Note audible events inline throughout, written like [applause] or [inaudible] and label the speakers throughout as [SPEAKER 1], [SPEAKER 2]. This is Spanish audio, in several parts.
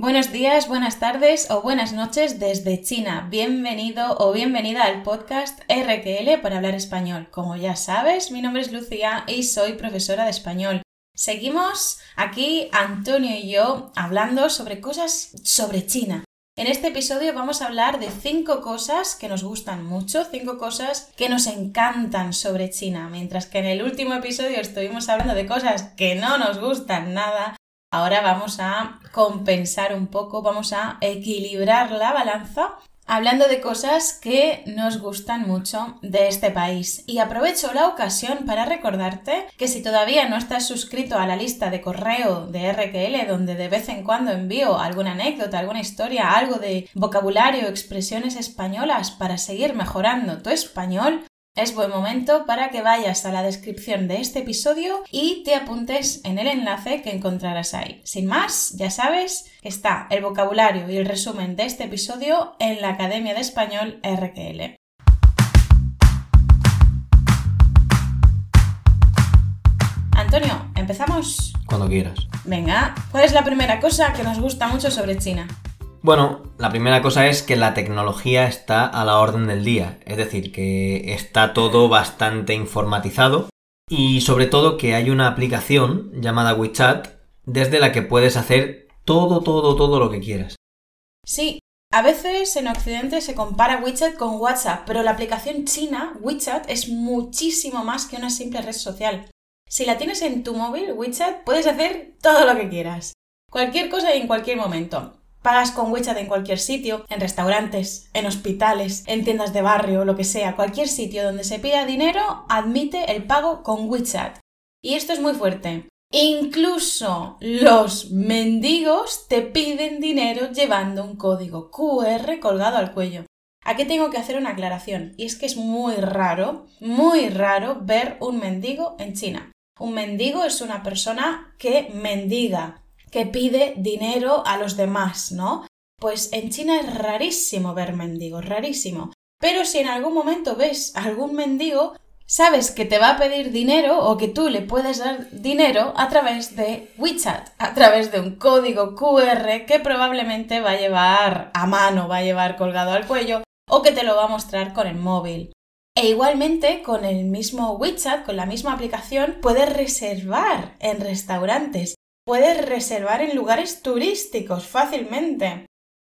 [SPEAKER 1] Buenos días, buenas tardes o buenas noches desde China. Bienvenido o bienvenida al podcast RQL para hablar español. Como ya sabes, mi nombre es Lucía y soy profesora de español. Seguimos aquí Antonio y yo hablando sobre cosas sobre China. En este episodio vamos a hablar de cinco cosas que nos gustan mucho, cinco cosas que nos encantan sobre China, mientras que en el último episodio estuvimos hablando de cosas que no nos gustan nada. Ahora vamos a compensar un poco, vamos a equilibrar la balanza hablando de cosas que nos gustan mucho de este país. Y aprovecho la ocasión para recordarte que si todavía no estás suscrito a la lista de correo de RQL, donde de vez en cuando envío alguna anécdota, alguna historia, algo de vocabulario, expresiones españolas para seguir mejorando tu español, es buen momento para que vayas a la descripción de este episodio y te apuntes en el enlace que encontrarás ahí. Sin más, ya sabes que está el vocabulario y el resumen de este episodio en la Academia de Español RQL. Antonio, ¿empezamos?
[SPEAKER 2] Cuando quieras.
[SPEAKER 1] Venga, ¿cuál es la primera cosa que nos gusta mucho sobre China?
[SPEAKER 2] Bueno, la primera cosa es que la tecnología está a la orden del día, es decir, que está todo bastante informatizado y sobre todo que hay una aplicación llamada WeChat desde la que puedes hacer todo, todo, todo lo que quieras.
[SPEAKER 1] Sí, a veces en Occidente se compara WeChat con WhatsApp, pero la aplicación china, WeChat, es muchísimo más que una simple red social. Si la tienes en tu móvil, WeChat, puedes hacer todo lo que quieras. Cualquier cosa y en cualquier momento. Pagas con WeChat en cualquier sitio, en restaurantes, en hospitales, en tiendas de barrio, lo que sea, cualquier sitio donde se pida dinero admite el pago con WeChat. Y esto es muy fuerte. Incluso los mendigos te piden dinero llevando un código QR colgado al cuello. Aquí tengo que hacer una aclaración, y es que es muy raro, muy raro ver un mendigo en China. Un mendigo es una persona que mendiga, que pide dinero a los demás, ¿no? Pues en China es rarísimo ver mendigos, rarísimo. Pero si en algún momento ves algún mendigo, sabes que te va a pedir dinero o que tú le puedes dar dinero a través de WeChat, a través de un código QR que probablemente va a llevar a mano, va a llevar colgado al cuello o que te lo va a mostrar con el móvil. E igualmente con el mismo WeChat, con la misma aplicación, puedes reservar en restaurantes puedes reservar en lugares turísticos fácilmente.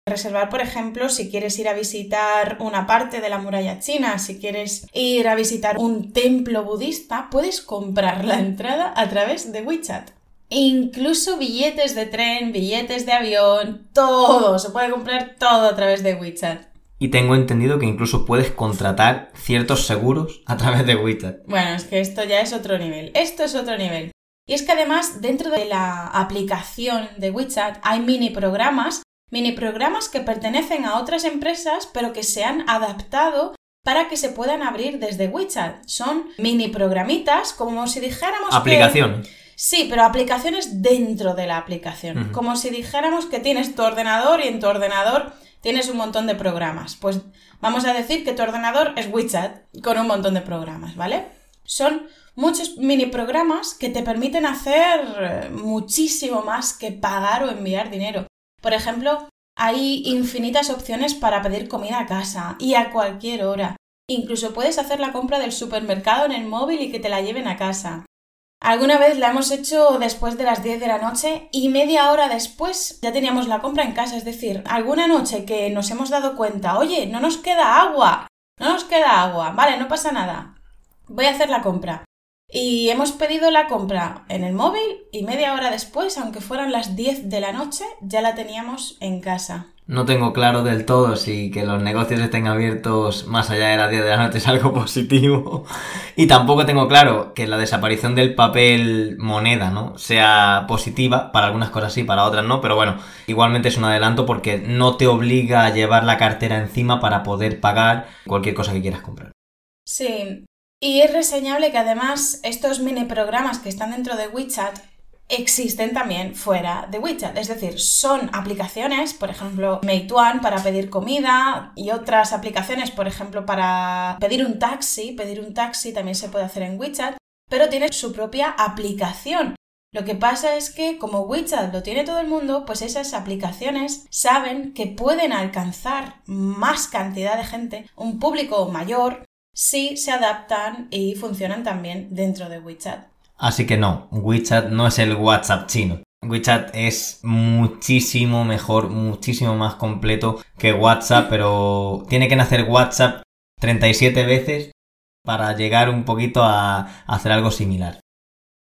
[SPEAKER 1] Reservar, por ejemplo, si quieres ir a visitar una parte de la muralla china, si quieres ir a visitar un templo budista, puedes comprar la entrada a través de WeChat. Incluso billetes de tren, billetes de avión, todo, se puede comprar todo a través de WeChat.
[SPEAKER 2] Y tengo entendido que incluso puedes contratar ciertos seguros a través de WeChat.
[SPEAKER 1] Bueno, es que esto ya es otro nivel. Esto es otro nivel. Y es que además dentro de la aplicación de WeChat hay mini programas, mini programas que pertenecen a otras empresas pero que se han adaptado para que se puedan abrir desde WeChat. Son mini programitas como si dijéramos
[SPEAKER 2] aplicaciones.
[SPEAKER 1] Sí, pero aplicaciones dentro de la aplicación. Como si dijéramos que tienes tu ordenador y en tu ordenador tienes un montón de programas. Pues vamos a decir que tu ordenador es WeChat con un montón de programas, ¿vale? Son muchos mini programas que te permiten hacer eh, muchísimo más que pagar o enviar dinero. Por ejemplo, hay infinitas opciones para pedir comida a casa y a cualquier hora. Incluso puedes hacer la compra del supermercado en el móvil y que te la lleven a casa. Alguna vez la hemos hecho después de las 10 de la noche y media hora después ya teníamos la compra en casa. Es decir, alguna noche que nos hemos dado cuenta, oye, no nos queda agua, no nos queda agua, vale, no pasa nada. Voy a hacer la compra. Y hemos pedido la compra en el móvil y media hora después, aunque fueran las 10 de la noche, ya la teníamos en casa.
[SPEAKER 2] No tengo claro del todo si que los negocios estén abiertos más allá de las 10 de la noche es algo [laughs] positivo. Y tampoco tengo claro que la desaparición del papel moneda, ¿no? Sea positiva. Para algunas cosas sí, para otras no. Pero bueno, igualmente es un adelanto porque no te obliga a llevar la cartera encima para poder pagar cualquier cosa que quieras comprar.
[SPEAKER 1] Sí, y es reseñable que además estos mini programas que están dentro de WeChat existen también fuera de WeChat. Es decir, son aplicaciones, por ejemplo, Meituan para pedir comida y otras aplicaciones, por ejemplo, para pedir un taxi. Pedir un taxi también se puede hacer en WeChat, pero tiene su propia aplicación. Lo que pasa es que como WeChat lo tiene todo el mundo, pues esas aplicaciones saben que pueden alcanzar más cantidad de gente, un público mayor, si se adaptan y funcionan también dentro de WeChat.
[SPEAKER 2] Así que no, WeChat no es el WhatsApp chino. WeChat es muchísimo mejor, muchísimo más completo que WhatsApp, pero tiene que nacer WhatsApp 37 veces para llegar un poquito a hacer algo similar.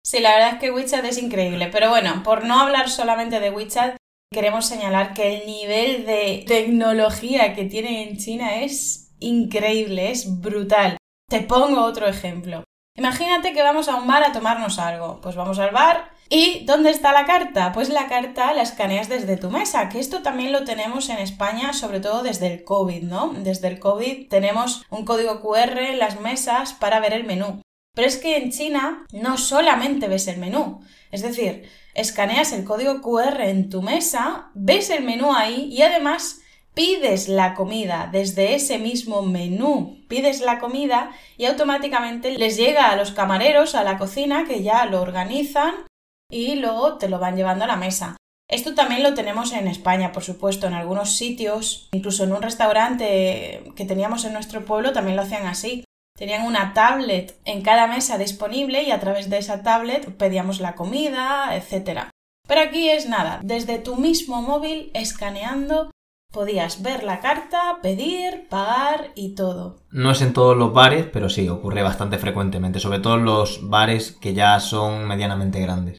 [SPEAKER 1] Sí, la verdad es que WeChat es increíble, pero bueno, por no hablar solamente de WeChat, queremos señalar que el nivel de tecnología que tiene en China es increíble, es brutal. Te pongo otro ejemplo. Imagínate que vamos a un bar a tomarnos algo. Pues vamos al bar. ¿Y dónde está la carta? Pues la carta la escaneas desde tu mesa, que esto también lo tenemos en España, sobre todo desde el COVID, ¿no? Desde el COVID tenemos un código QR en las mesas para ver el menú. Pero es que en China no solamente ves el menú, es decir, escaneas el código QR en tu mesa, ves el menú ahí y además pides la comida desde ese mismo menú, pides la comida y automáticamente les llega a los camareros a la cocina que ya lo organizan y luego te lo van llevando a la mesa. Esto también lo tenemos en España, por supuesto, en algunos sitios, incluso en un restaurante que teníamos en nuestro pueblo también lo hacían así. Tenían una tablet en cada mesa disponible y a través de esa tablet pedíamos la comida, etc. Pero aquí es nada, desde tu mismo móvil escaneando podías ver la carta, pedir, pagar y todo.
[SPEAKER 2] No es en todos los bares, pero sí, ocurre bastante frecuentemente, sobre todo en los bares que ya son medianamente grandes.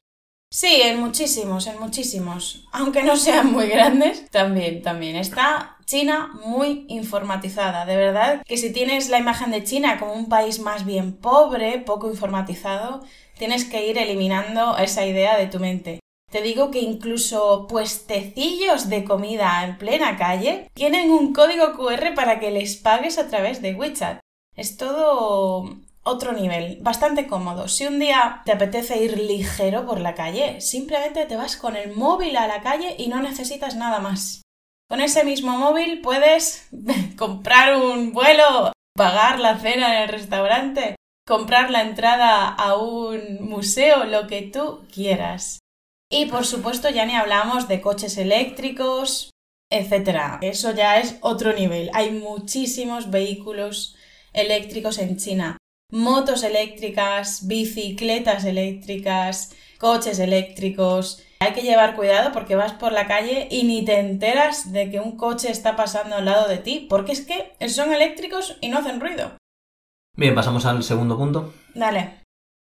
[SPEAKER 1] Sí, en muchísimos, en muchísimos. Aunque no sean muy grandes, también, también. Está China muy informatizada. De verdad que si tienes la imagen de China como un país más bien pobre, poco informatizado, tienes que ir eliminando esa idea de tu mente. Te digo que incluso puestecillos de comida en plena calle tienen un código QR para que les pagues a través de WeChat. Es todo otro nivel, bastante cómodo. Si un día te apetece ir ligero por la calle, simplemente te vas con el móvil a la calle y no necesitas nada más. Con ese mismo móvil puedes [laughs] comprar un vuelo, pagar la cena en el restaurante, comprar la entrada a un museo, lo que tú quieras. Y por supuesto ya ni hablamos de coches eléctricos, etc. Eso ya es otro nivel. Hay muchísimos vehículos eléctricos en China motos eléctricas, bicicletas eléctricas, coches eléctricos. Hay que llevar cuidado porque vas por la calle y ni te enteras de que un coche está pasando al lado de ti, porque es que son eléctricos y no hacen ruido.
[SPEAKER 2] Bien, pasamos al segundo punto.
[SPEAKER 1] Dale.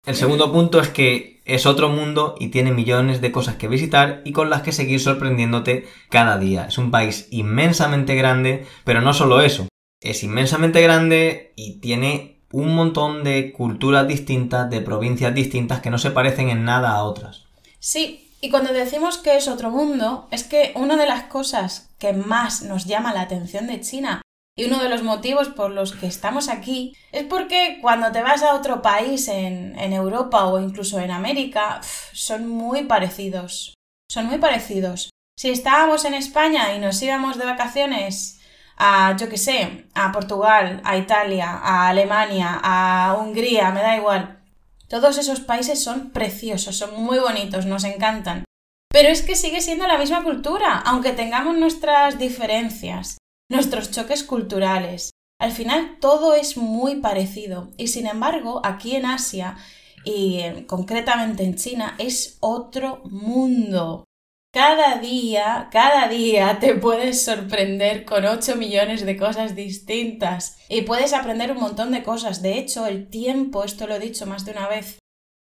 [SPEAKER 2] El segundo punto es que es otro mundo y tiene millones de cosas que visitar y con las que seguir sorprendiéndote cada día. Es un país inmensamente grande, pero no solo eso. Es inmensamente grande y tiene un montón de culturas distintas, de provincias distintas que no se parecen en nada a otras.
[SPEAKER 1] Sí, y cuando decimos que es otro mundo, es que una de las cosas que más nos llama la atención de China y uno de los motivos por los que estamos aquí es porque cuando te vas a otro país en, Europa o incluso en América, son muy parecidos. Son muy parecidos. Si estábamos en España y nos íbamos de vacaciones a, yo qué sé, a Portugal, a Italia, a Alemania, a Hungría, me da igual. Todos esos países son preciosos, son muy bonitos, nos encantan. Pero es que sigue siendo la misma cultura, aunque tengamos nuestras diferencias, nuestros choques culturales. Al final todo es muy parecido y sin embargo aquí en Asia y concretamente en China es otro mundo. Cada día, cada día te puedes sorprender con 8 millones de cosas distintas y puedes aprender un montón de cosas. De hecho, el tiempo, esto lo he dicho más de una vez,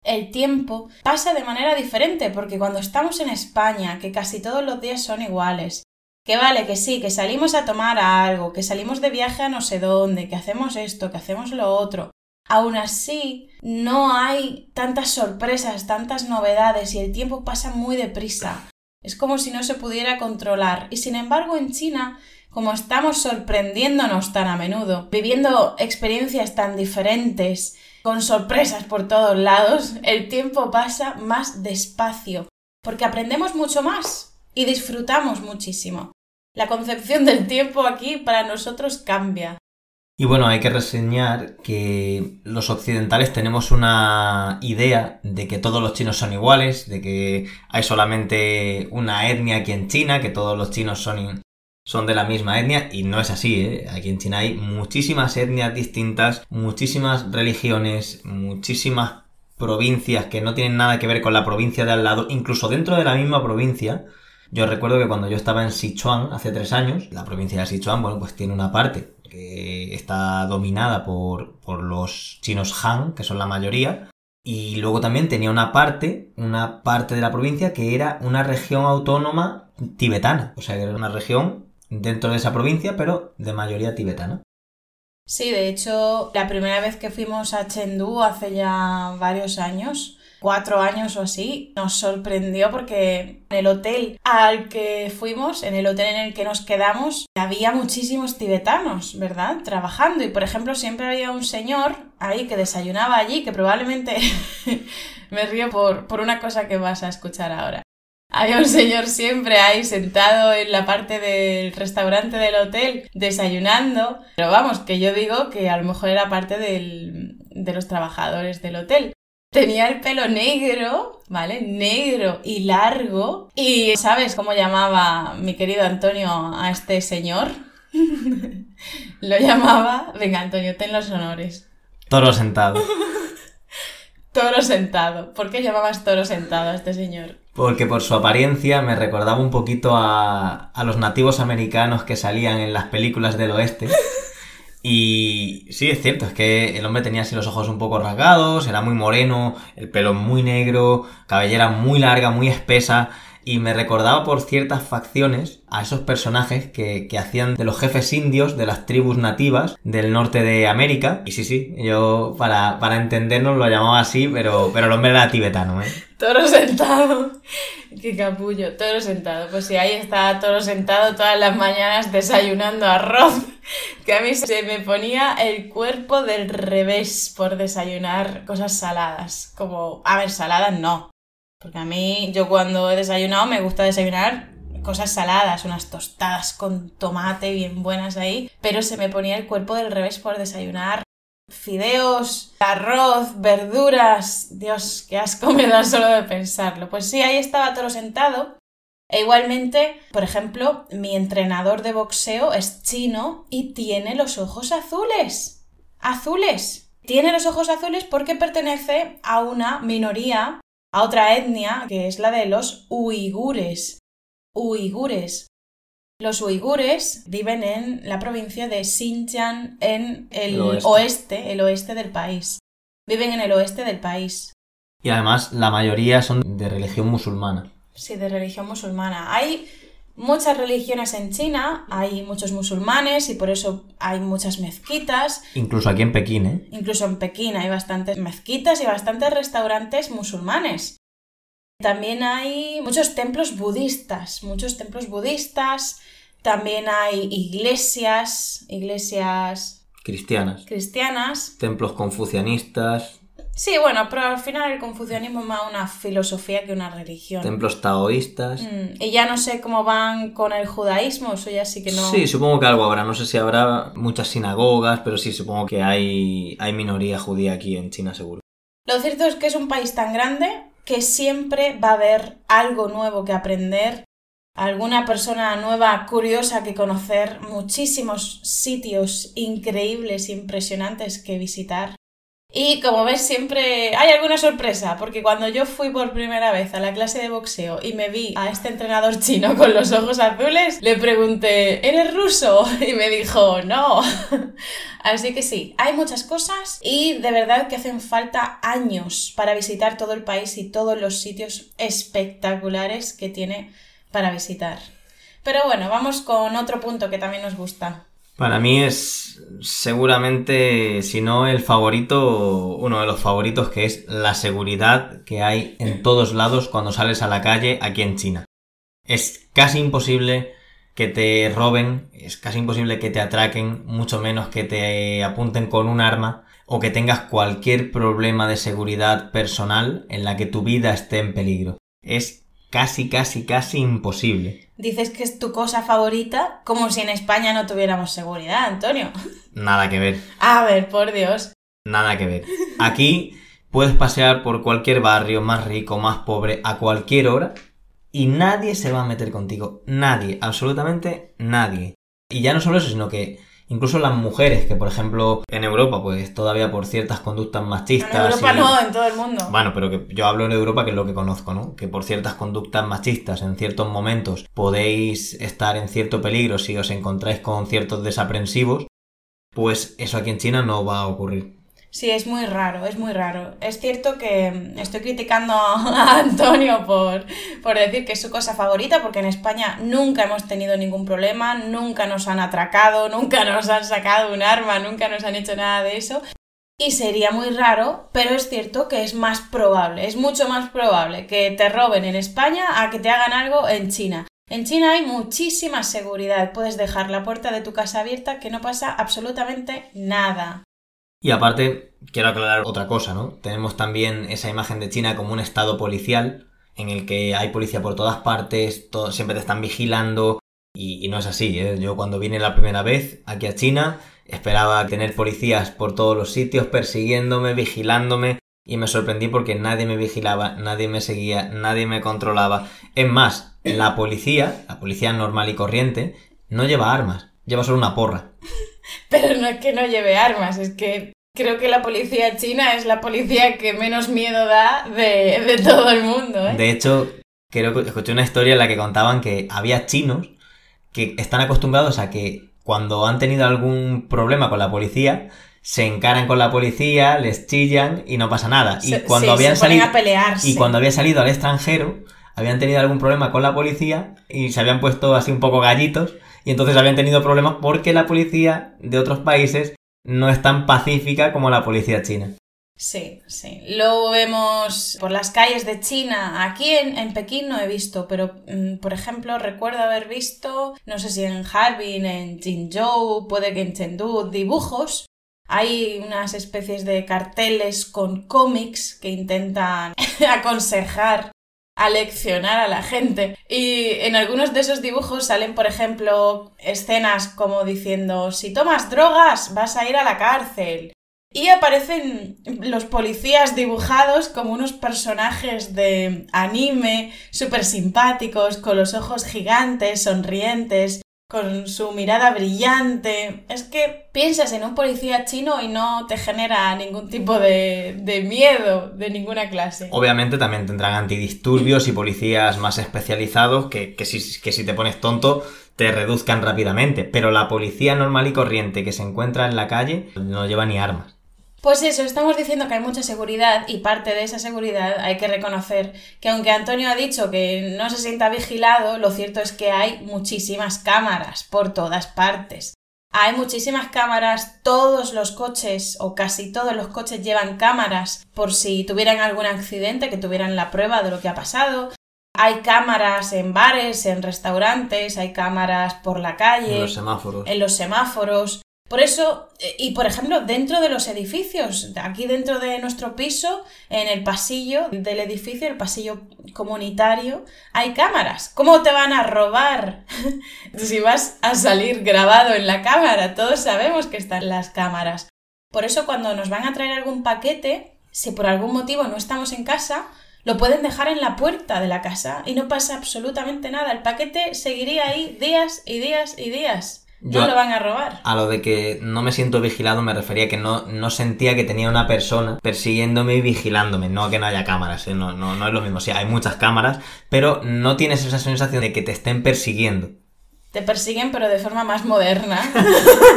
[SPEAKER 1] el tiempo pasa de manera diferente porque cuando estamos en España, que casi todos los días son iguales, que vale, que sí, que salimos a tomar algo, que salimos de viaje a no sé dónde, que hacemos esto, que hacemos lo otro, aún así no hay tantas sorpresas, tantas novedades y el tiempo pasa muy deprisa. Es como si no se pudiera controlar. Y sin embargo, en China, como estamos sorprendiéndonos tan a menudo, viviendo experiencias tan diferentes, con sorpresas por todos lados, el tiempo pasa más despacio, porque aprendemos mucho más y disfrutamos muchísimo. La concepción del tiempo aquí para nosotros cambia.
[SPEAKER 2] Y bueno, hay que reseñar que los occidentales tenemos una idea de que todos los chinos son iguales, de que hay solamente una etnia aquí en China, que todos los chinos son, son de la misma etnia, y no es así, ¿eh? Aquí en China hay muchísimas etnias distintas, muchísimas religiones, muchísimas provincias que no tienen nada que ver con la provincia de al lado, incluso dentro de la misma provincia. Yo recuerdo que cuando yo estaba en Sichuan hace tres años, la provincia de Sichuan, bueno, pues tiene una parte que está dominada por, por los chinos Han, que son la mayoría, y luego también tenía una parte, una parte de la provincia que era una región autónoma tibetana, o sea, que era una región dentro de esa provincia, pero de mayoría tibetana.
[SPEAKER 1] Sí, de hecho, la primera vez que fuimos a Chengdu hace ya varios años, cuatro años o así, nos sorprendió porque en el hotel al que fuimos, en el hotel en el que nos quedamos, había muchísimos tibetanos, ¿verdad? Trabajando. Y por ejemplo, siempre había un señor ahí que desayunaba allí, que probablemente [laughs] me río por, por una cosa que vas a escuchar ahora. Había un señor siempre ahí sentado en la parte del restaurante del hotel desayunando, pero vamos, que yo digo que a lo mejor era parte del, de los trabajadores del hotel. Tenía el pelo negro, ¿vale? Negro y largo. ¿Y sabes cómo llamaba mi querido Antonio a este señor? [laughs] Lo llamaba... Venga, Antonio, ten los honores.
[SPEAKER 2] Toro sentado. [laughs]
[SPEAKER 1] toro sentado. ¿Por qué llamabas toro sentado a este señor?
[SPEAKER 2] Porque por su apariencia me recordaba un poquito a, a los nativos americanos que salían en las películas del oeste. Y sí, es cierto, es que el hombre tenía así los ojos un poco rasgados, era muy moreno, el pelo muy negro, cabellera muy larga, muy espesa, y me recordaba por ciertas facciones a esos personajes que, que, hacían de los jefes indios de las tribus nativas del norte de América. Y sí, sí, yo para, para entendernos lo llamaba así, pero, pero el hombre era tibetano, ¿eh?
[SPEAKER 1] Toro sentado. [laughs] Qué capullo, toro sentado. Pues sí, ahí estaba toro sentado todas las mañanas desayunando arroz. [laughs] Que a mí se me ponía el cuerpo del revés por desayunar cosas saladas. Como, a ver, saladas no. Porque a mí, yo cuando he desayunado me gusta desayunar cosas saladas, unas tostadas con tomate bien buenas ahí, pero se me ponía el cuerpo del revés por desayunar fideos, arroz, verduras. Dios, qué asco me da solo de pensarlo. Pues sí, ahí estaba todo sentado. E igualmente, por ejemplo, mi entrenador de boxeo es chino y tiene los ojos azules. Azules. Tiene los ojos azules porque pertenece a una minoría a otra etnia que es la de los uigures. Uigures. Los uigures viven en la provincia de Xinjiang en el, oeste. el oeste del país. Viven en el oeste del país.
[SPEAKER 2] Y además la mayoría son de religión musulmana.
[SPEAKER 1] Sí, de religión musulmana. Hay muchas religiones en China, hay muchos musulmanes y por eso hay muchas mezquitas.
[SPEAKER 2] Incluso aquí en Pekín, ¿eh?
[SPEAKER 1] Incluso en Pekín hay bastantes mezquitas y bastantes restaurantes musulmanes. También hay muchos templos budistas, muchos templos budistas. También hay iglesias, iglesias
[SPEAKER 2] cristianas.
[SPEAKER 1] Cristianas.
[SPEAKER 2] Templos confucianistas.
[SPEAKER 1] Sí, bueno, pero al final el confucianismo es más una filosofía que una religión.
[SPEAKER 2] Templos taoístas.
[SPEAKER 1] Mm, y ya no sé cómo van con el judaísmo, eso ya sí que no.
[SPEAKER 2] Sí, supongo que algo habrá. No sé si habrá muchas sinagogas, pero sí, supongo que hay, hay minoría judía aquí en China, seguro.
[SPEAKER 1] Lo cierto es que es un país tan grande que siempre va a haber algo nuevo que aprender, alguna persona nueva curiosa que conocer, muchísimos sitios increíbles, impresionantes que visitar. Y como ves, siempre hay alguna sorpresa, porque cuando yo fui por primera vez a la clase de boxeo y me vi a este entrenador chino [laughs] con los ojos azules, le pregunté, ¿eres ruso? [laughs] Y me dijo, no. [laughs] Así que sí, hay muchas cosas y de verdad que hacen falta años para visitar todo el país y todos los sitios espectaculares que tiene para visitar. Pero bueno, vamos con otro punto que también nos gusta.
[SPEAKER 2] Para mí es seguramente, si no el favorito, uno de los favoritos que es la seguridad que hay en todos lados cuando sales a la calle aquí en China. Es casi imposible que te roben, es casi imposible que te atraquen, mucho menos que te apunten con un arma o que tengas cualquier problema de seguridad personal en la que tu vida esté en peligro. Es casi, casi, casi imposible.
[SPEAKER 1] Dices que es tu cosa favorita, como si en España no tuviéramos seguridad, Antonio.
[SPEAKER 2] Nada que ver.
[SPEAKER 1] A ver, por Dios.
[SPEAKER 2] Nada que ver. Aquí puedes pasear por cualquier barrio, más rico, más pobre, a cualquier hora, y nadie se va a meter contigo. Nadie, absolutamente nadie. Y ya no solo eso, sino que incluso las mujeres, que por ejemplo en Europa, pues todavía por ciertas conductas machistas.
[SPEAKER 1] En Europa
[SPEAKER 2] y-
[SPEAKER 1] no, en todo el mundo.
[SPEAKER 2] Bueno, pero que yo hablo en Europa, que es lo que conozco, ¿no? Que por ciertas conductas machistas en ciertos momentos podéis estar en cierto peligro si os encontráis con ciertos desaprensivos, pues eso aquí en China no va a ocurrir.
[SPEAKER 1] Sí, es muy raro, es muy raro. Es cierto que mm, estoy criticando [laughs] a Antonio por, por decir que es su cosa favorita, porque en España nunca hemos tenido ningún problema, nunca nos han atracado, [laughs] nunca nos han sacado un arma, nunca nos han hecho nada de eso. Y sería muy raro, pero es cierto que es más probable, es mucho más probable que te roben en España a que te hagan algo en China. En China hay muchísima seguridad, puedes dejar la puerta de tu casa abierta que no pasa absolutamente nada.
[SPEAKER 2] Y aparte, quiero aclarar otra cosa, ¿no? Tenemos también esa imagen de China como un estado policial, en el que hay policía por todas partes, siempre te están vigilando, y, y no es así, ¿eh? Yo cuando vine la primera vez aquí a China, esperaba tener policías por todos los sitios, persiguiéndome, vigilándome, y me sorprendí porque nadie me vigilaba, nadie me seguía, nadie me controlaba. Es más, la policía, la policía normal y corriente, no lleva armas, lleva solo una porra. [laughs]
[SPEAKER 1] Pero no es que no lleve armas, es que creo que la policía china es la policía que menos miedo da de, de todo el mundo, ¿eh?
[SPEAKER 2] De hecho, creo que escuché una historia en la que contaban que había chinos que están acostumbrados a que cuando han tenido algún problema con la policía, se encaran con la policía, les chillan y no pasa nada. Y
[SPEAKER 1] Se-
[SPEAKER 2] cuando
[SPEAKER 1] sí,
[SPEAKER 2] habían salido
[SPEAKER 1] a pelearse.
[SPEAKER 2] y cuando había salido al extranjero, habían tenido algún problema con la policía y se habían puesto así un poco gallitos y entonces habían tenido problemas porque la policía de otros países no es tan pacífica como la policía china.
[SPEAKER 1] Sí, sí. Lo vemos por las calles de China. Aquí en, en Pekín no he visto, pero mm, por ejemplo recuerdo haber visto, no sé si en Harbin, en Jinzhou, puede que en Chengdu, dibujos. Hay unas especies de carteles con cómics que intentan [laughs] aconsejar, aleccionar a la gente. Y en algunos de esos dibujos salen, por ejemplo, escenas como diciendo, si tomas drogas vas a ir a la cárcel. Y aparecen los policías dibujados como unos personajes de anime súper simpáticos, con los ojos gigantes, sonrientes, con su mirada brillante. Es que piensas en un policía chino y no te genera ningún tipo de, de miedo de ninguna clase.
[SPEAKER 2] Obviamente también tendrán antidisturbios y policías más especializados que, que, si, que si te pones tonto te reduzcan rápidamente. Pero la policía normal y corriente que se encuentra en la calle no lleva ni armas.
[SPEAKER 1] Pues eso, estamos diciendo que hay mucha seguridad y parte de esa seguridad hay que reconocer que aunque Antonio ha dicho que no se sienta vigilado, lo cierto es que hay muchísimas cámaras por todas partes. Hay muchísimas cámaras, todos los coches o casi todos los coches llevan cámaras por si tuvieran algún accidente, que tuvieran la prueba de lo que ha pasado. Hay cámaras en bares, en restaurantes, hay cámaras por la calle,
[SPEAKER 2] En los semáforos.
[SPEAKER 1] en los semáforos. Por eso, eh, y por ejemplo, dentro de los edificios, aquí dentro de nuestro piso, en el pasillo del edificio, el pasillo comunitario, hay cámaras. ¿Cómo te van a robar [laughs] si vas a salir grabado en la cámara? Todos sabemos que están las cámaras. Por eso, cuando nos van a traer algún paquete, si por algún motivo no estamos en casa, lo pueden dejar en la puerta de la casa y no pasa absolutamente nada. El paquete seguiría ahí días y días y días.
[SPEAKER 2] Yo-
[SPEAKER 1] No lo van a robar.
[SPEAKER 2] A lo de que no me siento vigilado me refería que no, no sentía que tenía una persona persiguiéndome y vigilándome. No que no haya cámaras, ¿eh? no, no, no es lo mismo. Sí, hay muchas cámaras, pero no tienes esa sensación de que te estén persiguiendo.
[SPEAKER 1] Te persiguen, pero de forma más moderna. [laughs]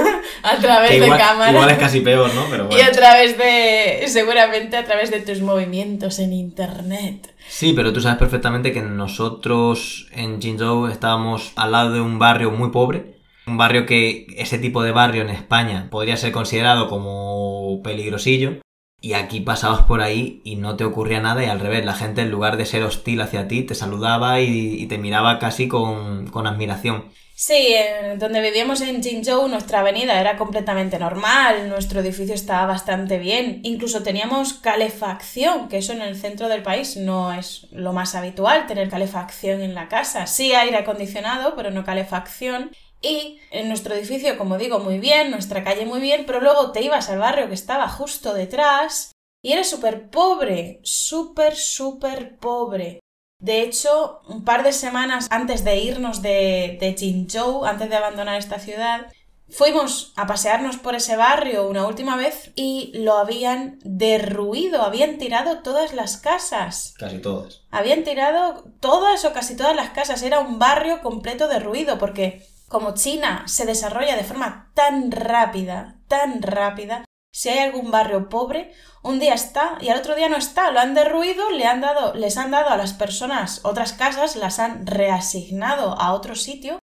[SPEAKER 1] [laughs] a través
[SPEAKER 2] Que igual,
[SPEAKER 1] de cámaras.
[SPEAKER 2] igual es casi peor, ¿no? Pero
[SPEAKER 1] Y a través de. Seguramente a través de tus movimientos en internet.
[SPEAKER 2] Sí, pero tú sabes perfectamente que nosotros en Jinzhou estábamos al lado de un barrio muy pobre. Un barrio que ese tipo de barrio en España podría ser considerado como peligrosillo. y aquí pasabas por ahí y no te ocurría nada y al revés, la gente en lugar de ser hostil hacia ti te saludaba y, te miraba casi con, con admiración.
[SPEAKER 1] Sí, donde vivíamos en Jinzhou nuestra avenida era completamente normal, nuestro edificio estaba bastante bien, incluso teníamos calefacción, que eso en el centro del país no es lo más habitual, tener calefacción en la casa. Sí aire acondicionado, pero no calefacción. Y en nuestro edificio, como digo, muy bien, nuestra calle muy bien, pero luego te ibas al barrio que estaba justo detrás y era súper pobre, súper, súper pobre. De hecho, un par de semanas antes de irnos de, de Jinzhou, antes de abandonar esta ciudad, fuimos a pasearnos por ese barrio una última vez y lo habían derruido, habían tirado todas las casas.
[SPEAKER 2] Casi todas.
[SPEAKER 1] Habían tirado todas o casi todas las casas. Era un barrio completo derruido porque como China se desarrolla de forma tan rápida, tan rápida, si hay algún barrio pobre, un día está y al otro día no está, lo han derruido, le han dado, les han dado a las personas otras casas, las han reasignado a otro sitio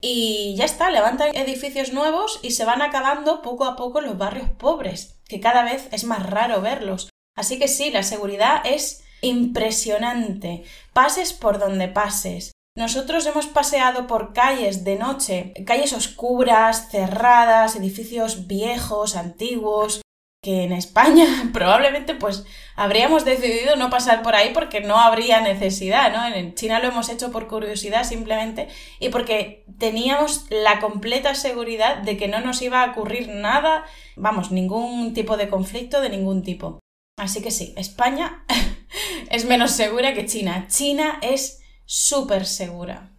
[SPEAKER 1] y ya está, levantan edificios nuevos y se van acabando poco a poco los barrios pobres, que cada vez es más raro verlos. Así que sí, la seguridad es impresionante. Pases por donde pases. Nosotros hemos paseado por calles de noche, calles oscuras, cerradas, edificios viejos, antiguos, que en España [laughs] probablemente pues habríamos decidido no pasar por ahí porque no habría necesidad, ¿no? En China lo hemos hecho por curiosidad simplemente y porque teníamos la completa seguridad de que no nos iba a ocurrir nada, vamos, ningún tipo de conflicto de ningún tipo. Así que sí, España [laughs] es menos segura que China. China es súper segura.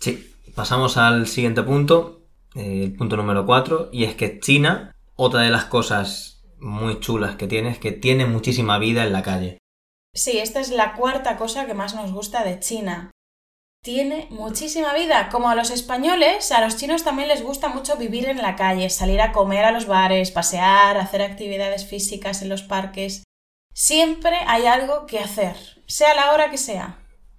[SPEAKER 2] Sí, pasamos al siguiente punto, eh, el punto número 4, y es que China, otra de las cosas muy chulas que tiene es que tiene muchísima vida en la calle.
[SPEAKER 1] Sí, esta es la cuarta cosa que más nos gusta de China. Tiene muchísima vida. Como a los españoles, a los chinos también les gusta mucho vivir en la calle, salir a comer a los bares, pasear, hacer actividades físicas en los parques. Siempre hay algo que hacer, sea la hora que sea.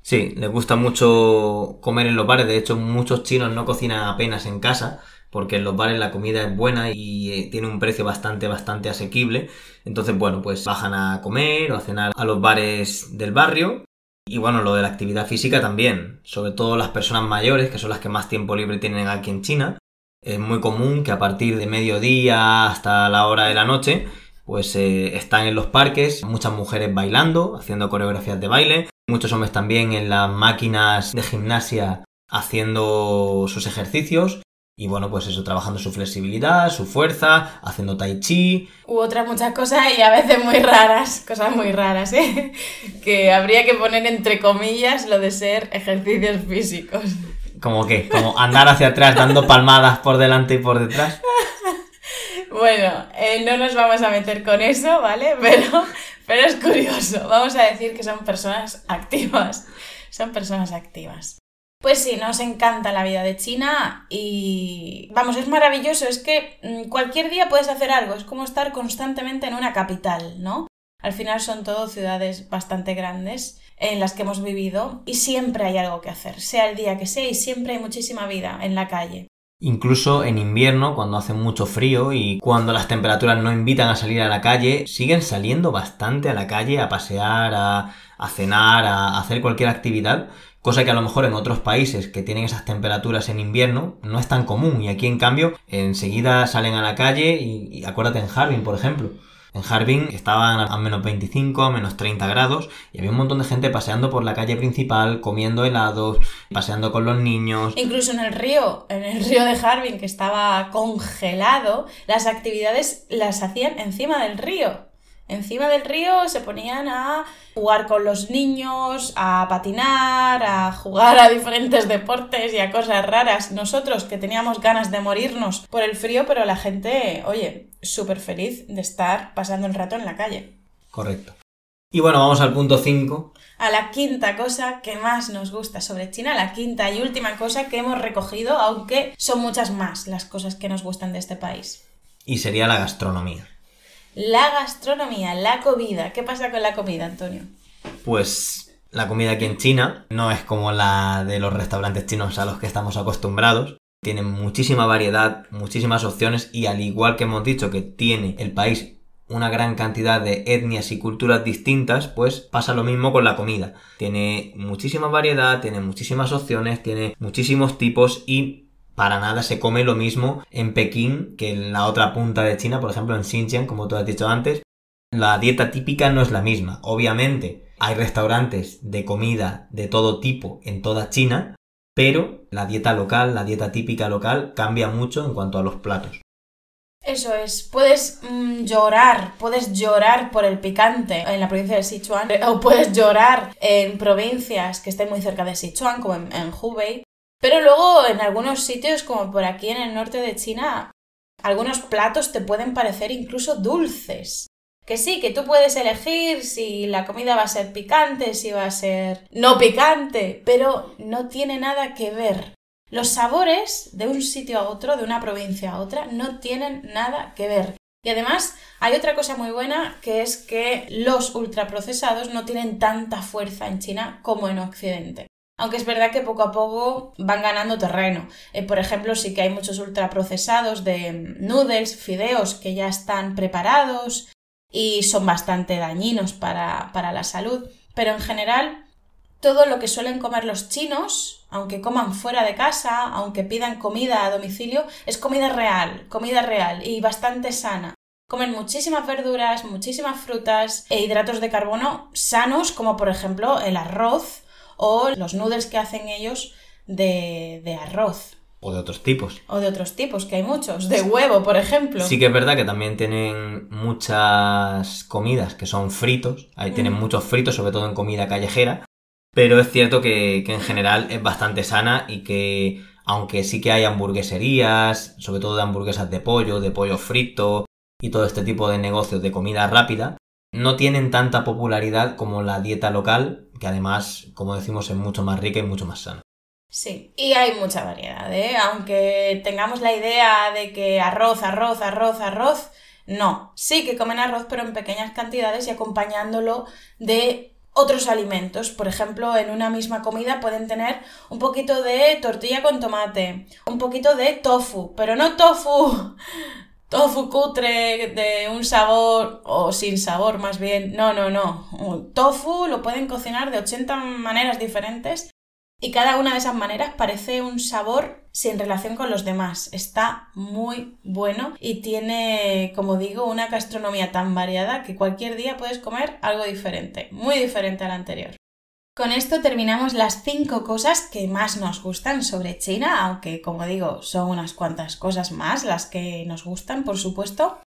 [SPEAKER 2] Sí, les gusta mucho comer en los bares. De hecho, muchos chinos no cocinan apenas en casa porque en los bares la comida es buena y eh, tiene un precio bastante, bastante asequible. Entonces, bueno, pues bajan a comer o a cenar a los bares del barrio. Y bueno, lo de la actividad física también, sobre todo las personas mayores, que son las que más tiempo libre tienen aquí en China. Es muy común que a partir de mediodía hasta la hora de la noche, pues eh, están en los parques, muchas mujeres bailando, haciendo coreografías de baile, Muchos hombres también en las máquinas de gimnasia haciendo sus ejercicios. Y bueno, pues eso, trabajando su flexibilidad, su fuerza, haciendo tai chi.
[SPEAKER 1] U otras muchas cosas y a veces muy raras, cosas muy raras, ¿eh? [laughs] Que habría que poner entre comillas lo de ser ejercicios físicos.
[SPEAKER 2] ¿Cómo qué? Como andar hacia atrás dando palmadas por delante y por detrás. [laughs]
[SPEAKER 1] Bueno, eh, no nos vamos a meter con eso, ¿vale? [laughs] Pero, pero es curioso. Vamos a decir que son personas activas. Son personas activas. Pues sí, nos encanta la vida de China y vamos, es maravilloso, es que mm, cualquier día puedes hacer algo, es como estar constantemente en una capital, ¿no? Al final son todo ciudades bastante grandes en las que hemos vivido y siempre hay algo que hacer, sea el día que sea y siempre hay muchísima vida en la calle.
[SPEAKER 2] Incluso en invierno, cuando hace mucho frío y cuando las temperaturas no invitan a salir a la calle, siguen saliendo bastante a la calle a pasear, a, cenar, a hacer cualquier actividad, cosa que a lo mejor en otros países que tienen esas temperaturas en invierno no es tan común. Y aquí en cambio enseguida salen a la calle y, acuérdate en Harbin, por ejemplo, en Harbin estaban a menos 25, a menos 30 grados y había un montón de gente paseando por la calle principal, comiendo helados, paseando con los niños.
[SPEAKER 1] Incluso en el río, en el río de Harbin que estaba congelado, las actividades las hacían encima del río encima del río se ponían a jugar con los niños, a patinar, a jugar a diferentes deportes y a cosas raras. Nosotros que teníamos ganas de morirnos por el frío, pero la gente, oye, súper feliz de estar pasando el rato en la calle.
[SPEAKER 2] Correcto. Y bueno, vamos al punto 5.
[SPEAKER 1] A la quinta cosa que más nos gusta sobre China, la quinta y última cosa que hemos recogido, aunque son muchas más las cosas que nos gustan de este país.
[SPEAKER 2] Y sería la gastronomía.
[SPEAKER 1] La gastronomía, la comida. ¿Qué pasa con la comida, Antonio?
[SPEAKER 2] Pues la comida aquí en China no es como la de los restaurantes chinos a los que estamos acostumbrados. Tiene muchísima variedad, muchísimas opciones y al igual que hemos dicho que tiene el país una gran cantidad de etnias y culturas distintas, pues pasa lo mismo con la comida. Tiene muchísima variedad, tiene muchísimas opciones, tiene muchísimos tipos y para nada se come lo mismo en Pekín que en la otra punta de China, por ejemplo en Xinjiang, como tú has dicho antes. La dieta típica no es la misma. Obviamente hay restaurantes de comida de todo tipo en toda China, pero la dieta local, la dieta típica local cambia mucho en cuanto a los platos.
[SPEAKER 1] Eso es, puedes mm, llorar, puedes llorar por el picante en la provincia de Sichuan o puedes llorar en provincias que estén muy cerca de Sichuan, como en, en Hubei. Pero luego en algunos sitios, como por aquí en el norte de China, algunos platos te pueden parecer incluso dulces. Que sí, que tú puedes elegir si la comida va a ser picante, si va a ser no picante, pero no tiene nada que ver. Los sabores de un sitio a otro, de una provincia a otra, no tienen nada que ver. Y además hay otra cosa muy buena que es que los ultraprocesados no tienen tanta fuerza en China como en Occidente. Aunque es verdad que poco a poco van ganando terreno. Eh, por ejemplo, sí que hay muchos ultraprocesados de noodles, fideos que ya están preparados y son bastante dañinos para, para la salud. Pero en general, todo lo que suelen comer los chinos aunque coman fuera de casa, aunque pidan comida a domicilio, es comida real, comida real y bastante sana. Comen muchísimas verduras, muchísimas frutas e hidratos de carbono sanos, como por ejemplo el arroz o los noodles que hacen ellos de, de arroz.
[SPEAKER 2] O de otros tipos.
[SPEAKER 1] O de otros tipos, que hay muchos. De huevo, por ejemplo.
[SPEAKER 2] Sí que es verdad que también tienen muchas comidas que son fritos. Ahí tienen mm. muchos fritos, sobre todo en comida callejera. Pero es cierto que, en general es bastante sana y que aunque sí que hay hamburgueserías, sobre todo de hamburguesas de pollo, de pollo frito y todo este tipo de negocios de comida rápida, no tienen tanta popularidad como la dieta local, que además, como decimos, es mucho más rica y mucho más sana.
[SPEAKER 1] Sí, y hay mucha variedad, ¿eh? Aunque tengamos la idea de que arroz, arroz, arroz, arroz, no. Sí que comen arroz, pero en pequeñas cantidades y acompañándolo de otros alimentos. Por ejemplo, en una misma comida pueden tener un poquito de tortilla con tomate, un poquito de tofu, pero no tofu tofu cutre de un sabor o sin sabor más bien. No, no, no. Tofu lo pueden cocinar de 80 maneras diferentes y cada una de esas maneras parece un sabor sin relación con los demás. Está muy bueno y tiene, como digo, una gastronomía tan variada que cualquier día puedes comer algo diferente, muy diferente al anterior. Con esto terminamos las cinco cosas que más nos gustan sobre China, aunque como digo, son unas cuantas cosas más las que nos gustan, por supuesto.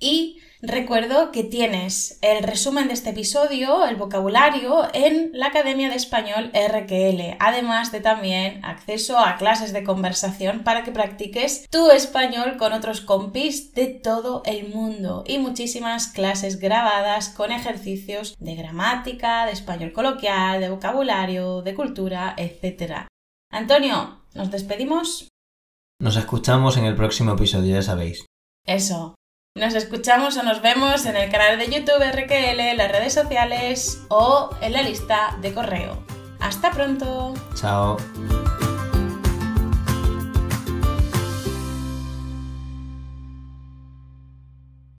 [SPEAKER 1] Y recuerdo que tienes el resumen de este episodio, el vocabulario, en la Academia de Español RQL, además de también acceso a clases de conversación para que practiques tu español con otros compis de todo el mundo y muchísimas clases grabadas con ejercicios de gramática, de español coloquial, de vocabulario, de cultura, etc. Antonio, ¿nos despedimos?
[SPEAKER 2] Nos escuchamos en el próximo episodio, ya sabéis.
[SPEAKER 1] Eso. Nos escuchamos o nos vemos en el canal de YouTube RQL, las redes sociales o en la lista de correo. Hasta pronto.
[SPEAKER 2] Chao.